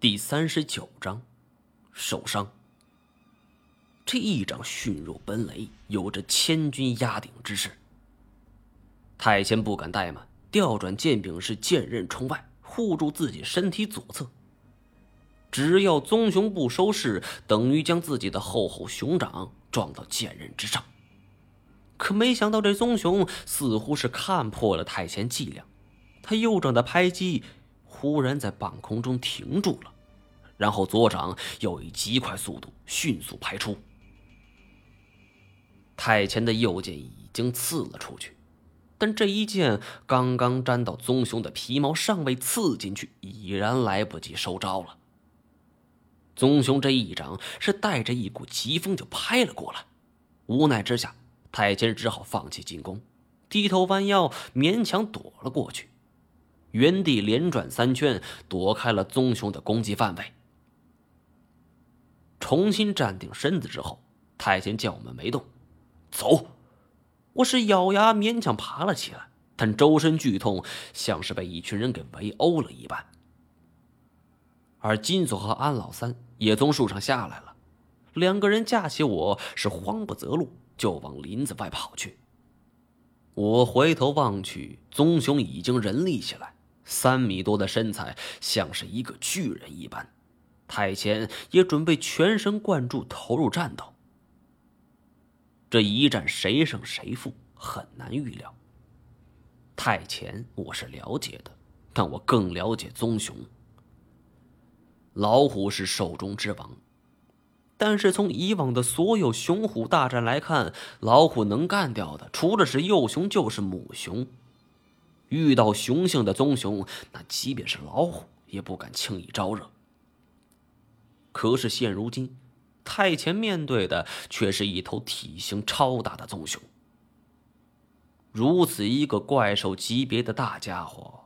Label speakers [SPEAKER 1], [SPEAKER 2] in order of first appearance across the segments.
[SPEAKER 1] 第三十九章，受伤。这一掌迅若奔雷，有着千钧压顶之势。太监不敢怠慢，调转剑柄是剑刃冲外，护住自己身体左侧。只要棕熊不收势，等于将自己的厚厚熊掌撞到剑刃之上。可没想到，这棕熊似乎是看破了太监伎俩，他右掌的拍击。忽然在半空中停住了，然后左掌又以极快速度迅速拍出。太前的右剑已经刺了出去，但这一剑刚刚沾到棕熊的皮毛，尚未刺进去，已然来不及收招了。棕熊这一掌是带着一股疾风就拍了过来，无奈之下，太监只好放弃进攻，低头弯腰勉强躲了过去。原地连转三圈，躲开了棕熊的攻击范围。重新站定身子之后，太监叫我们没动，走。我是咬牙勉强爬了起来，但周身剧痛，像是被一群人给围殴了一般。而金锁和安老三也从树上下来了，两个人架起我，是慌不择路，就往林子外跑去。我回头望去，棕熊已经人立起来。三米多的身材像是一个巨人一般，太前也准备全神贯注投入战斗。这一战谁胜谁负很难预料。太前我是了解的，但我更了解棕熊。老虎是兽中之王，但是从以往的所有雄虎大战来看，老虎能干掉的除了是幼熊就是母熊。遇到雄性的棕熊，那即便是老虎也不敢轻易招惹。可是现如今，太前面对的却是一头体型超大的棕熊。如此一个怪兽级别的大家伙，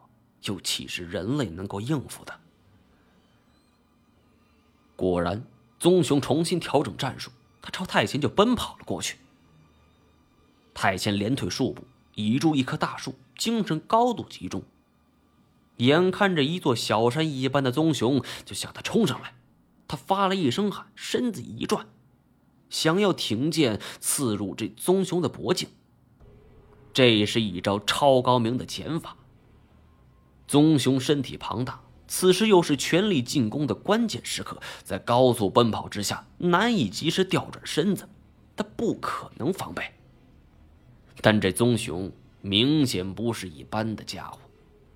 [SPEAKER 1] 又岂是人类能够应付的？果然，棕熊重新调整战术，他朝太前就奔跑了过去。太前连退数步。倚住一棵大树，精神高度集中。眼看着一座小山一般的棕熊就向他冲上来，他发了一声喊，身子一转，想要挺剑刺入这棕熊的脖颈。这是一招超高明的剑法。棕熊身体庞大，此时又是全力进攻的关键时刻，在高速奔跑之下，难以及时调转身子，他不可能防备。但这棕熊明显不是一般的家伙，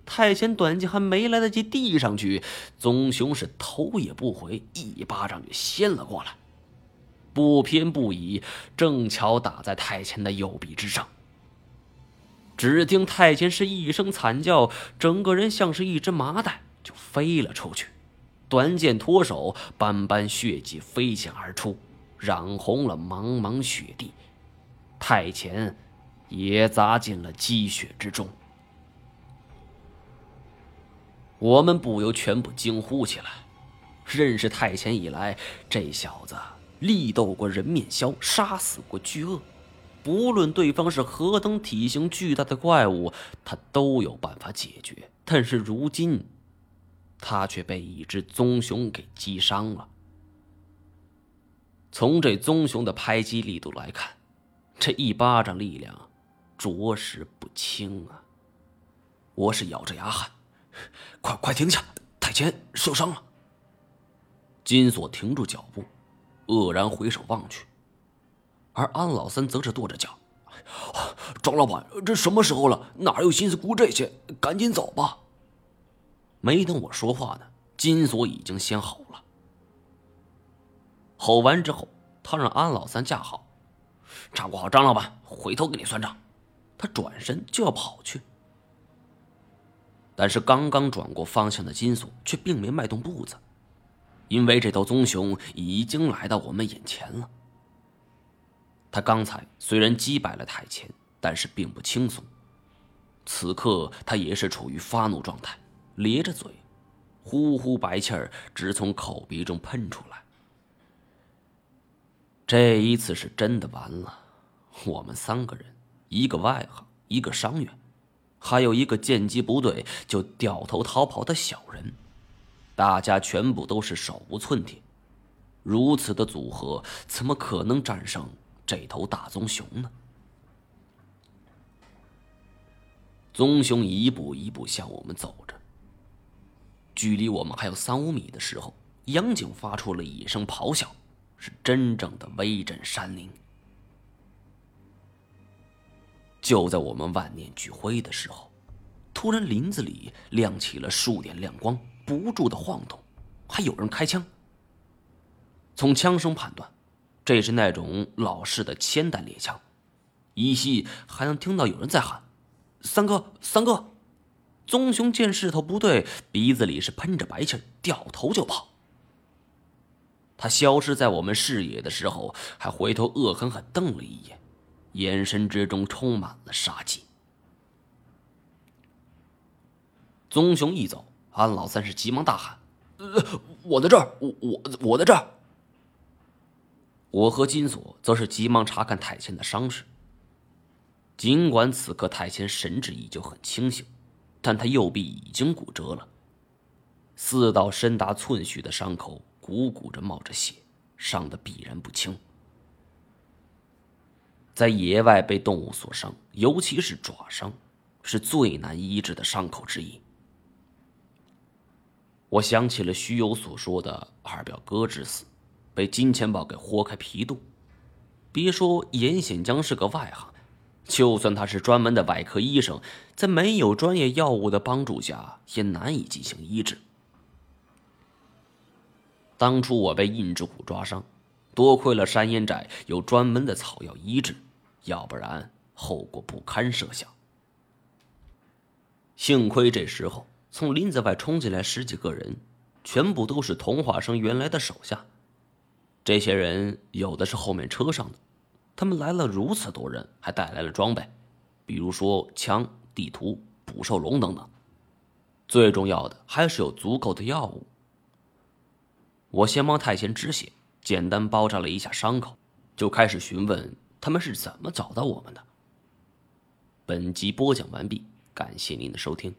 [SPEAKER 1] 太前短剑还没来得及递上去，棕熊是头也不回，一巴掌就掀了过来，不偏不倚，正巧打在太前的右臂之上。只听太前是一声惨叫，整个人像是一只麻袋就飞了出去，短剑脱手，斑斑血迹飞溅而出，染红了茫茫雪地。太前。也砸进了积雪之中，我们不由全部惊呼起来。认识太前以来，这小子力斗过人面枭，杀死过巨鳄，不论对方是何等体型巨大的怪物，他都有办法解决。但是如今，他却被一只棕熊给击伤了。从这棕熊的拍击力度来看，这一巴掌力量。着实不轻啊！我是咬着牙喊：“快快停下！太监受伤了。”金锁停住脚步，愕然回首望去，而安老三则是跺着脚：“庄老板，这什么时候了？哪有心思顾这些？赶紧走吧！”没等我说话呢，金锁已经先吼了。吼完之后，他让安老三架好，照顾好张老板，回头跟你算账。他转身就要跑去，但是刚刚转过方向的金锁却并没迈动步子，因为这头棕熊已经来到我们眼前了。他刚才虽然击败了太前，但是并不轻松。此刻他也是处于发怒状态，咧着嘴，呼呼白气儿直从口鼻中喷出来。这一次是真的完了，我们三个人。一个外行，一个伤员，还有一个见机不对就掉头逃跑的小人。大家全部都是手无寸铁，如此的组合怎么可能战胜这头大棕熊呢？棕熊一步一步向我们走着，距离我们还有三五米的时候，杨景发出了一声咆哮，是真正的威震山林。就在我们万念俱灰的时候，突然林子里亮起了数点亮光，不住的晃动，还有人开枪。从枪声判断，这是那种老式的铅弹猎枪，依稀还能听到有人在喊。三哥，三哥！棕熊见势头不对，鼻子里是喷着白气，掉头就跑。他消失在我们视野的时候，还回头恶狠狠瞪了一眼，眼神之中充满了杀气。棕熊一走，安老三是急忙大喊：“呃，我在这儿，我我我在这儿！”我和金锁则是急忙查看太谦的伤势。尽管此刻太谦神志依旧很清醒，但他右臂已经骨折了，四道深达寸许的伤口鼓鼓着冒着血，伤得必然不轻。在野外被动物所伤，尤其是爪伤，是最难医治的伤口之一。我想起了徐友所说的二表哥之死，被金钱豹给豁开皮肚。别说严显江是个外行。就算他是专门的外科医生，在没有专业药物的帮助下，也难以进行医治。当初我被印之虎抓伤，多亏了山烟寨有专门的草药医治，要不然后果不堪设想。幸亏这时候从林子外冲进来十几个人，全部都是童话生原来的手下。这些人有的是后面车上的。他们来了如此多人，还带来了装备，比如说枪、地图、捕兽笼等等。最重要的还是有足够的药物。我先帮太贤止血，简单包扎了一下伤口，就开始询问他们是怎么找到我们的。本集播讲完毕，感谢您的收听。